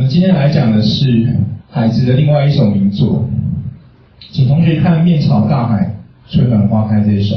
们今天来讲的是海子的另外一首名作，请同学看《面朝大海，春暖花开》这一首。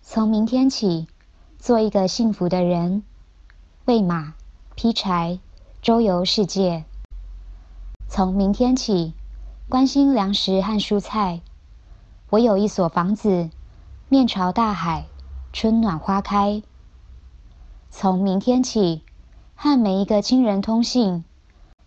从明天起，做一个幸福的人，喂马、劈柴、周游世界。从明天起，关心粮食和蔬菜。我有一所房子，面朝大海，春暖花开。从明天起，和每一个亲人通信，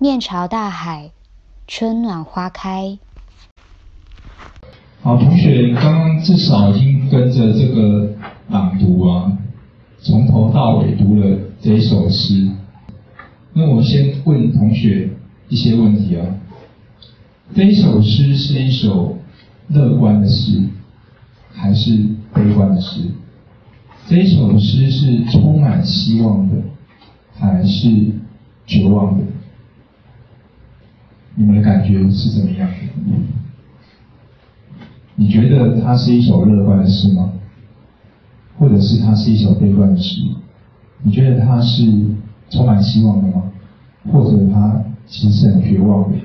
面朝大海，春暖花开。好，同学，你刚刚至少已经跟着这个。朗读啊，从头到尾读了这一首诗。那我先问同学一些问题啊。这一首诗是一首乐观的诗，还是悲观的诗？这一首诗是充满希望的，还是绝望的？你们的感觉是怎么样？你觉得它是一首乐观的诗吗？或者是它是一首悲观的诗，你觉得它是充满希望的吗？或者它其实很绝望的？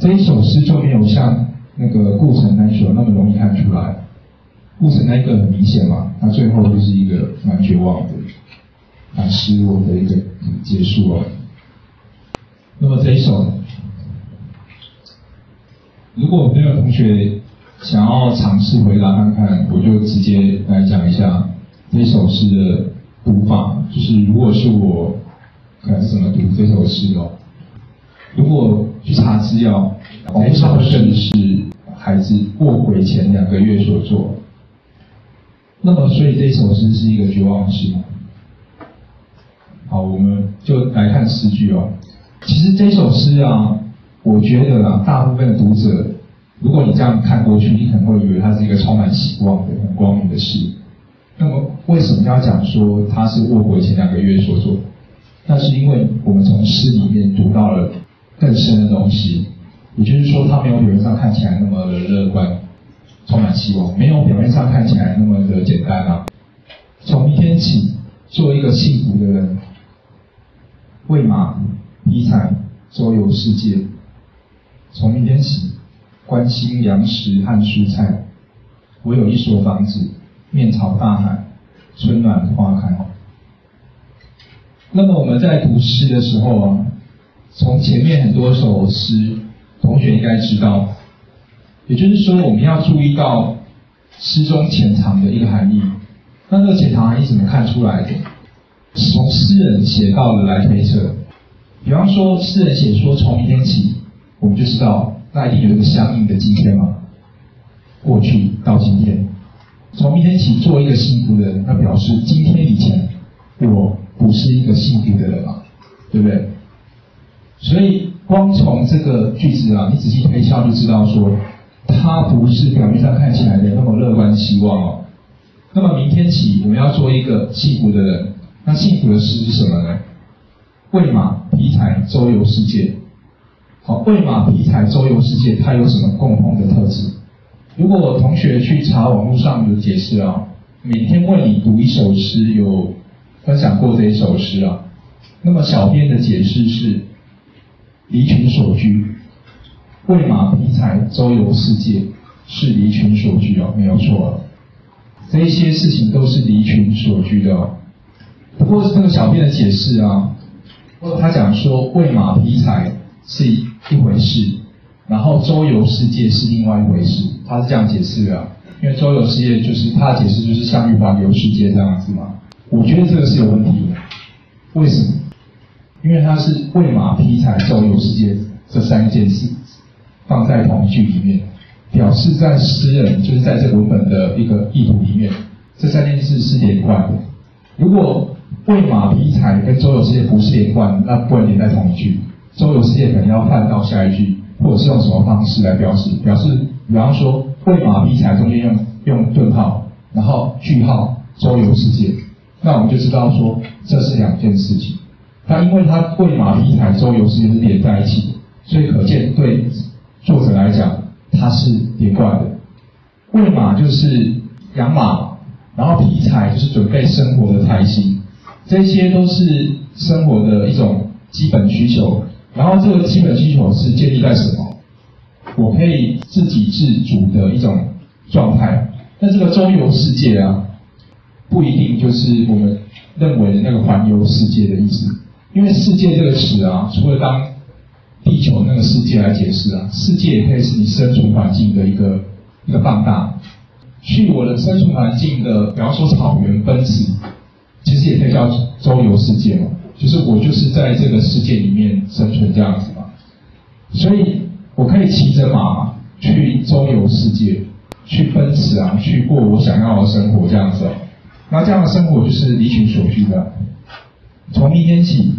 这一首诗就没有像那个顾城那首那么容易看出来。顾城那一个很明显嘛，他最后就是一个蛮绝望的，蛮失落的一个结束了。那么这一首，如果没有同学。想要尝试回答看看，我就直接来讲一下这首诗的读法。就是如果是我，该怎么读这首诗哦。如果去查资料，这首诗是孩子过轨前两个月所作。那么，所以这首诗是一个绝望诗。好，我们就来看诗句哦。其实这首诗啊，我觉得啊，大部分的读者。如果你这样看过去，你可能会以为它是一个充满希望的、很光明的事。那么，为什么要讲说它是卧轨前两个月所做？那是因为我们从诗里面读到了更深的东西，也就是说，它没有表面上看起来那么的乐观、充满希望，没有表面上看起来那么的简单啊。从明天起，做一个幸福的人，喂马、周游世界。从明天起。关心粮食和蔬菜。我有一所房子，面朝大海，春暖花开。那么我们在读诗的时候啊，从前面很多首诗，同学应该知道，也就是说我们要注意到诗中潜藏的一个含义。那这个潜藏含义怎么看出来的？从诗人写到的来推测。比方说，诗人写说从明天起，我们就知道。那一定有一个相应的今天嘛？过去到今天，从明天起做一个幸福的人，那表示今天以前我不是一个幸福的人嘛，对不对？所以光从这个句子啊，你仔细推敲就知道说，他不是表面上看起来的那么乐观希望哦。那么明天起我们要做一个幸福的人，那幸福的事是什么呢？喂马劈柴周游世界。好，喂马劈柴周游世界，它有什么共同的特质？如果同学去查网络上有解释啊，每天为你读一首诗，有分享过这一首诗啊。那么小编的解释是离群所居，喂马劈柴周游世界是离群所居哦，没有错。这些事情都是离群所居的哦。不过这个小编的解释啊，他讲说喂马劈柴是。一回事，然后周游世界是另外一回事，他是这样解释的。因为周游世界就是他的解释就是像玉环游世界这样子嘛。我觉得这个是有问题的。为什么？因为他是喂马劈柴周游世界这三件事放在同一句里面，表示在诗人就是在这文本的一个意图里面，这三件事是连贯的。如果喂马劈柴跟周游世界不是连贯，那不能连在同一句。周游世界可能要换到下一句，或者是用什么方式来表示？表示，比方说喂马劈柴中间用用顿号，然后句号周游世界，那我们就知道说这是两件事情。那因为它喂马劈柴周游世界是连在一起，所以可见对作者来讲它是连贯的。喂马就是养马，然后劈柴就是准备生活的柴薪，这些都是生活的一种基本需求。然后这个基本需求是建立在什么？我可以自给自足的一种状态。那这个周游世界啊，不一定就是我们认为的那个环游世界的意思。因为世界这个词啊，除了当地球那个世界来解释啊，世界也可以是你生存环境的一个一个放大。去我的生存环境的，比方说草原奔驰，其实也可以叫周游世界嘛。就是我就是在这个世界里面生存这样子嘛，所以我可以骑着马去周游世界，去奔驰啊，去过我想要的生活这样子。那这样的生活就是离群所居的。从明天起，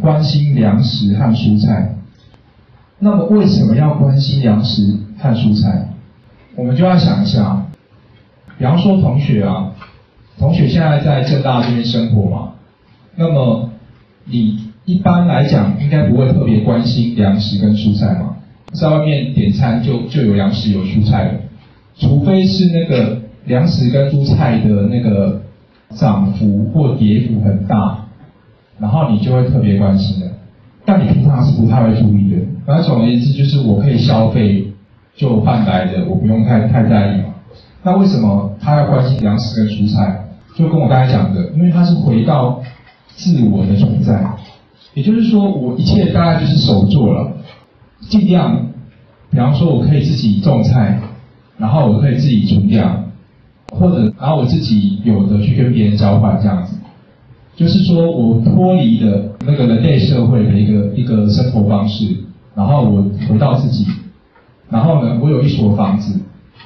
关心粮食和蔬菜。那么为什么要关心粮食和蔬菜？我们就要想一下，比方说同学啊，同学现在在正大这边生活嘛，那么。你一般来讲应该不会特别关心粮食跟蔬菜嘛，在外面点餐就就有粮食有蔬菜了，除非是那个粮食跟蔬菜的那个涨幅或跌幅很大，然后你就会特别关心的，但你平常是不太会注意的。反正总而言之就是我可以消费就换来的，我不用太太在意嘛。那为什么他要关心粮食跟蔬菜？就跟我刚才讲的，因为他是回到。自我的存在，也就是说，我一切大概就是手做了，尽量，比方说，我可以自己种菜，然后我可以自己存粮，或者然后我自己有的去跟别人交换这样子，就是说我脱离了那个人类社会的一个一个生活方式，然后我回到自己，然后呢，我有一所房子，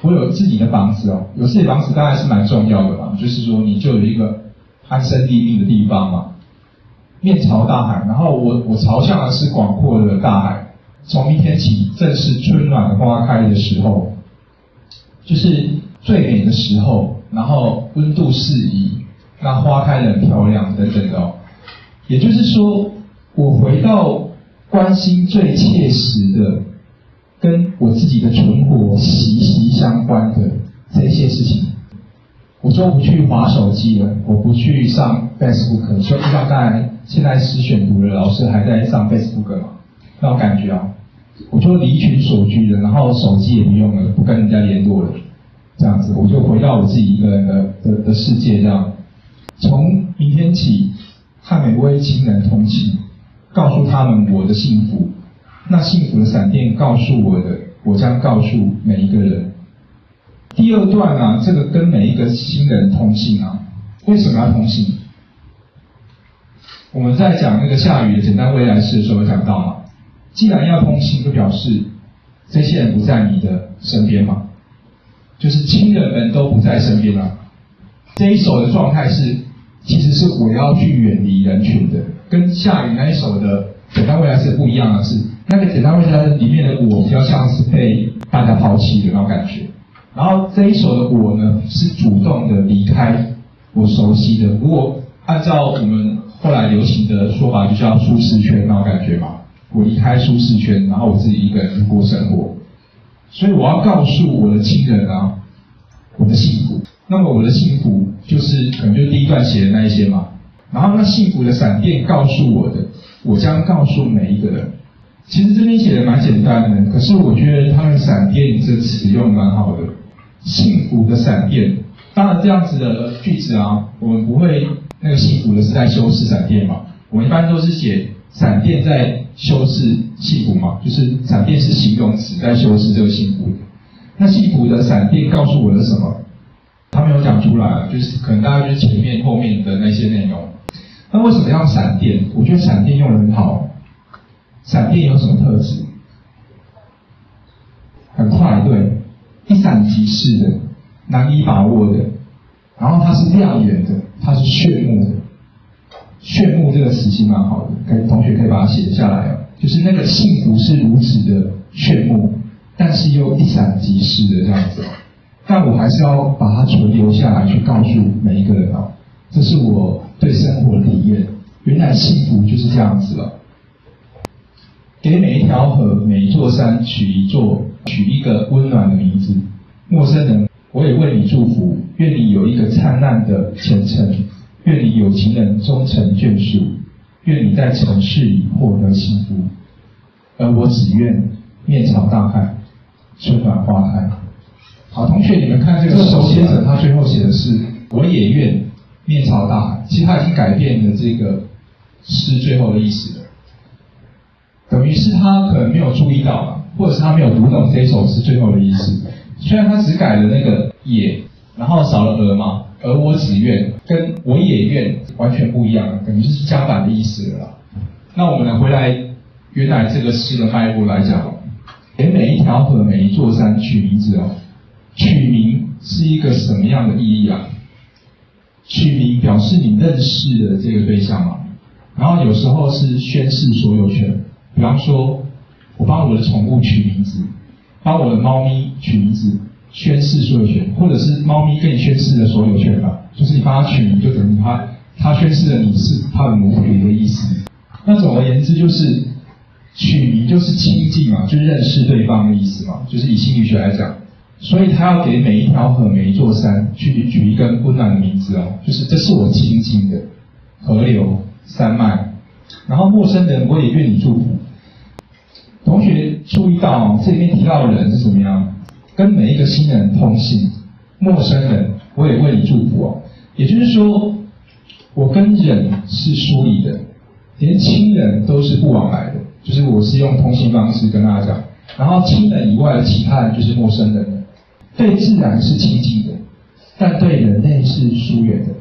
我有自己的房子哦，有自己的房子当然是蛮重要的嘛，就是说你就有一个安身立命的地方嘛。面朝大海，然后我我朝向的是广阔的大海。从明天起，正是春暖花开的时候，就是最美的时候。然后温度适宜，那花开的很漂亮等等的哦。也就是说，我回到关心最切实的，跟我自己的存活息息相关的这些事情。我就不去划手机了，我不去上 Facebook，就像刚才现在是选读的老师还在上 Facebook 嘛，那种感觉啊，我就离群所居的，然后手机也不用了，不跟人家联络了，这样子我就回到我自己一个人的的的世界这样。从明天起，和每位亲人通气，告诉他们我的幸福，那幸福的闪电告诉我的，我将告诉每一个人。第二段啊，这个跟每一个新人通信啊，为什么要通信？我们在讲那个下雨的简单未来式的时候讲到嘛，既然要通信，就表示这些人不在你的身边嘛，就是亲人们都不在身边了。这一首的状态是，其实是我要去远离人群的，跟下雨那一首的简单未来式不一样的是，那个简单未来里面的我比较像是被大家抛弃的那种感觉。然后这一首的我呢，是主动的离开我熟悉的。如果按照我们后来流行的说法，就叫舒适圈那种感觉嘛。我离开舒适圈，然后我自己一个人过生活。所以我要告诉我的亲人啊，我的幸福。那么我的幸福就是可能就第一段写的那一些嘛。然后那幸福的闪电告诉我的，我将告诉每一个人。其实这边写的蛮简单的，可是我觉得他们“闪电”这词用蛮好的。幸福的闪电，当然这样子的句子啊，我们不会那个幸福的是在修饰闪电嘛，我们一般都是写闪电在修饰幸福嘛，就是闪电是形容词在修饰这个幸福。那幸福的闪电告诉我的什么？他没有讲出来，就是可能大家就是前面后面的那些内容。那为什么要闪电？我觉得闪电用的很好。闪电有什么特质？很快，对。一闪即逝的，难以把握的，然后它是亮眼的，它是炫目的，炫目这个词其实蛮好的，可以同学可以把它写下来哦。就是那个幸福是如此的炫目，但是又一闪即逝的这样子。但我还是要把它存留下来，去告诉每一个人哦，这是我对生活的体验。原来幸福就是这样子了。给每一条河、每一座山取一座、取一个温暖的名字。陌生人，我也为你祝福，愿你有一个灿烂的前程，愿你有情人终成眷属，愿你在城市里获得幸福。而我只愿面朝大海，春暖花开。好，同学，你们看这个手写者，他最后写的是“我也愿面朝大海”，其实他已经改变了这个诗最后的意思了。等于是他可能没有注意到，或者是他没有读懂这首诗最后的意思。虽然他只改了那个也，然后少了而嘛，而我只愿跟我也愿完全不一样，等于就是相反的意思了。那我们来回来原来这个诗的脉络来讲，给每一条河、每一座山取名字哦。取名是一个什么样的意义啊？取名表示你认识的这个对象嘛，然后有时候是宣示所有权。比方说，我帮我的宠物取名字，帮我的猫咪取名字，宣誓所有权，或者是猫咪跟你宣誓的所有权吧，就是你帮它取名，就等于它它宣誓了你是它的母女的意思。那总而言之，就是取名就是亲近嘛，就认识对方的意思嘛，就是以心理学来讲，所以他要给每一条河、每一座山去取一个温暖的名字哦，就是这是我亲近的河流、山脉，然后陌生人我也愿你祝福。同学注意到，这里面提到的人是怎么样？跟每一个新人通信，陌生人我也为你祝福哦。也就是说，我跟人是疏离的，连亲人都是不往来的。就是我是用通信方式跟大家讲，然后亲人以外的其他人就是陌生人。对自然是亲近的，但对人类是疏远的。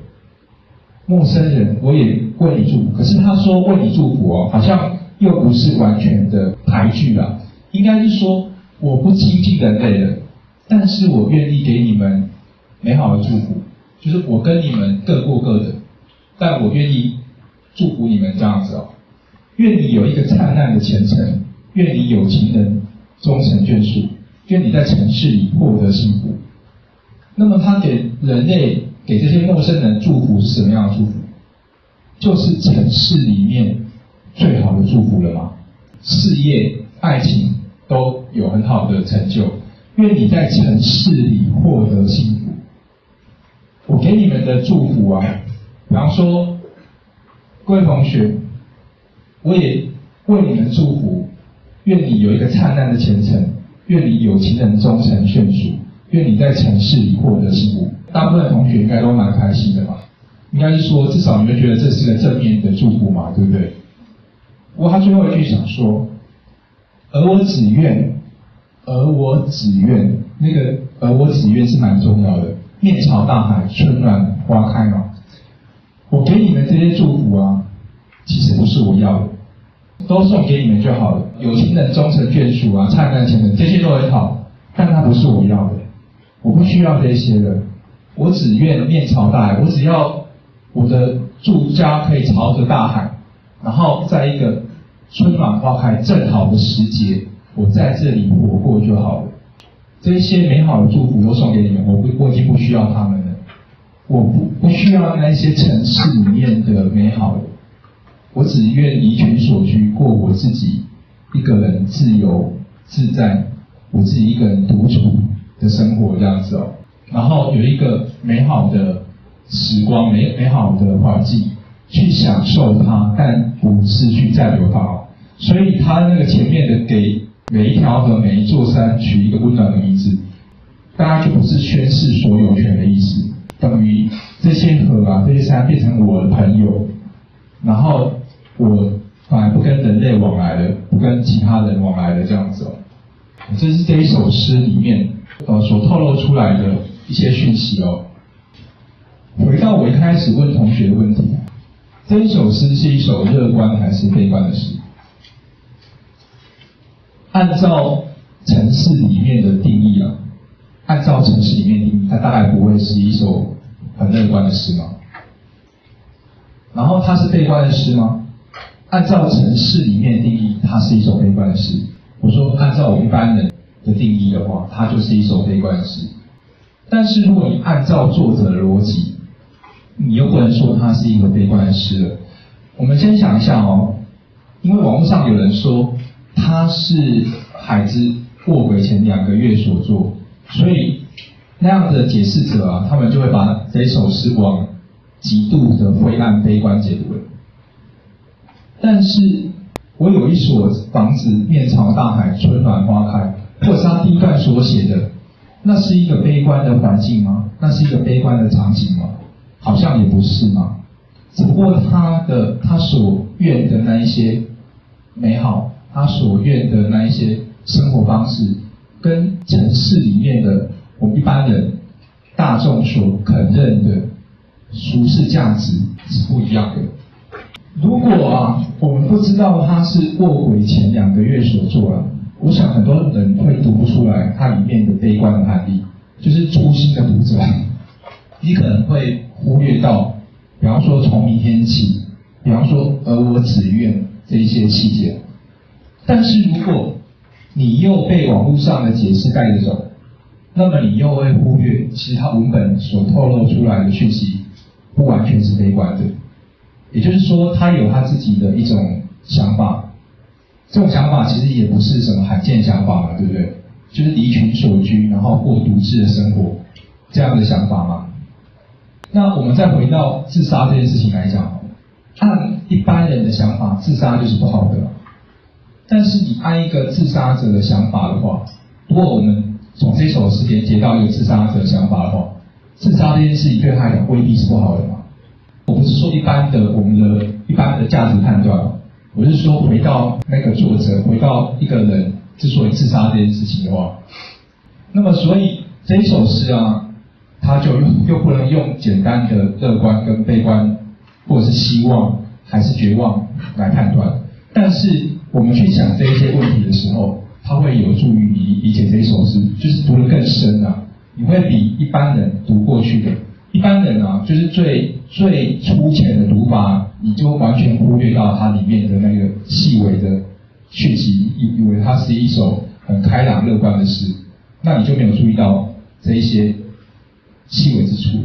陌生人我也为你祝福，可是他说为你祝福哦，好像。又不是完全的排拒了，应该是说我不亲近人类了，但是我愿意给你们美好的祝福，就是我跟你们各过各的，但我愿意祝福你们这样子哦，愿你有一个灿烂的前程，愿你有情人终成眷属，愿你在城市里获得幸福。那么他给人类给这些陌生人祝福是什么样的祝福？就是城市里面。最好的祝福了吗？事业、爱情都有很好的成就，愿你在城市里获得幸福。我给你们的祝福啊，比方说，各位同学，我也为你们祝福，愿你有一个灿烂的前程，愿你有情人终成眷属，愿你在城市里获得幸福。大部分同学应该都蛮开心的吧？应该是说，至少你们觉得这是个正面的祝福嘛，对不对？不过他最后一句想说，而我只愿，而我只愿，那个而我只愿是蛮重要的。面朝大海，春暖花开嘛。我给你们这些祝福啊，其实不是我要的，都送给你们就好了。有情人终成眷属啊，灿烂前程，这些都很好，但它不是我要的，我不需要这些的。我只愿面朝大海，我只要我的住家可以朝着大海。然后在一个春暖花开正好的时节，我在这里活过就好了。这些美好的祝福都送给你们，我不我已经不需要他们了。我不不需要那些城市里面的美好，我只愿离群所居，过我自己一个人自由自在，我自己一个人独处的生活这样子哦。然后有一个美好的时光，美美好的环境。去享受它，但不是去占有它。所以他那个前面的给每一条河、每一座山取一个温暖的名字，大家就不是宣誓所有权的意思，等于这些河啊、这些山变成我的朋友，然后我反而不跟人类往来了，不跟其他人往来了这样子哦。这是这一首诗里面呃所透露出来的一些讯息哦。回到我一开始问同学的问题。这一首诗是一首乐观还是悲观的诗？按照城市里面的定义啊，按照城市里面定义，它大概不会是一首很乐观的诗吗。然后它是悲观的诗吗？按照城市里面定义，它是一首悲观的诗。我说按照我一般人的定义的话，它就是一首悲观的诗。但是如果你按照作者的逻辑，你又不能说它是一个悲观的诗了。我们先想一下哦，因为网络上有人说它是海之卧轨前两个月所作，所以那样的解释者啊，他们就会把这首诗往极度的灰暗悲观解读了。但是我有一所房子，面朝大海，春暖花开，或者是他第一段所写的，那是一个悲观的环境吗？那是一个悲观的场景吗？好像也不是嘛。只不过他的他所愿的那一些美好，他所愿的那一些生活方式，跟城市里面的我们一般人大众所肯认的俗世价值是不一样的。如果啊，我们不知道他是卧轨前两个月所做啊，我想很多人会读不出来它里面的悲观的含义。就是粗心的读者，你可能会忽略到，比方说从明天起，比方说而我只愿这一些细节。但是如果你又被网络上的解释带着走，那么你又会忽略，其实它文本所透露出来的讯息不完全是悲观的。也就是说，他有他自己的一种想法，这种想法其实也不是什么罕见想法嘛，对不对？就是离群所居，然后过独自的生活，这样的想法嘛。那我们再回到自杀这件事情来讲，按一般人的想法，自杀就是不好的。但是你按一个自杀者的想法的话，如果我们从这首诗连接到一个自杀者想法的话，自杀这件事情对他来讲未必是不好的嘛。我不是说一般的我们的一般的价值判断，我是说回到那个作者，回到一个人之所以自杀这件事情的话，那么所以这首诗啊，他就又又不能用简单的乐观跟悲观，或者是希望还是绝望来判断。但是我们去想这一些问题的时候，它会有助于你理解这一首诗，就是读得更深啊，你会比一般人读过去的。一般人啊，就是最最粗浅的读法，你就完全忽略到它里面的那个细微的讯息，以以为它是一首很开朗乐观的诗，那你就没有注意到这一些细微之处了。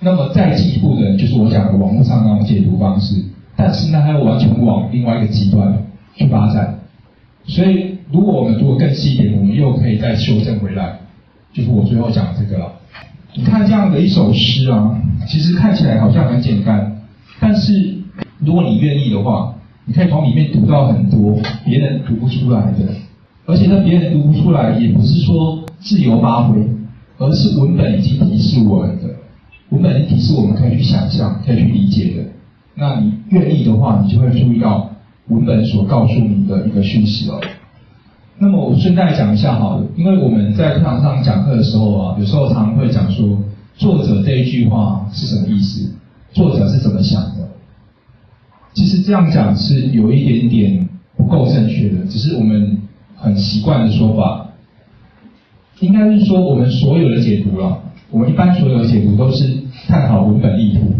那么再进一步的，就是我讲的网络上那种解读方式，但是呢，它又完全往另外一个极端去发展。所以，如果我们读得更细一点，我们又可以再修正回来，就是我最后讲这个了。你看这样的一首诗啊，其实看起来好像很简单，但是如果你愿意的话，你可以从里面读到很多别人读不出来的，而且呢，别人读不出来也不是说自由发挥，而是文本已经提示我们的，文本已经提示我们可以去想象、可以去理解的。那你愿意的话，你就会注意到文本所告诉你的一个讯息了。那么我顺带讲一下好了，因为我们在课堂上讲课的时候啊，有时候常常会讲说，作者这一句话是什么意思？作者是怎么想的？其实这样讲是有一点点不够正确的，只是我们很习惯的说法。应该是说我们所有的解读了，我们一般所有的解读都是探讨文本意图。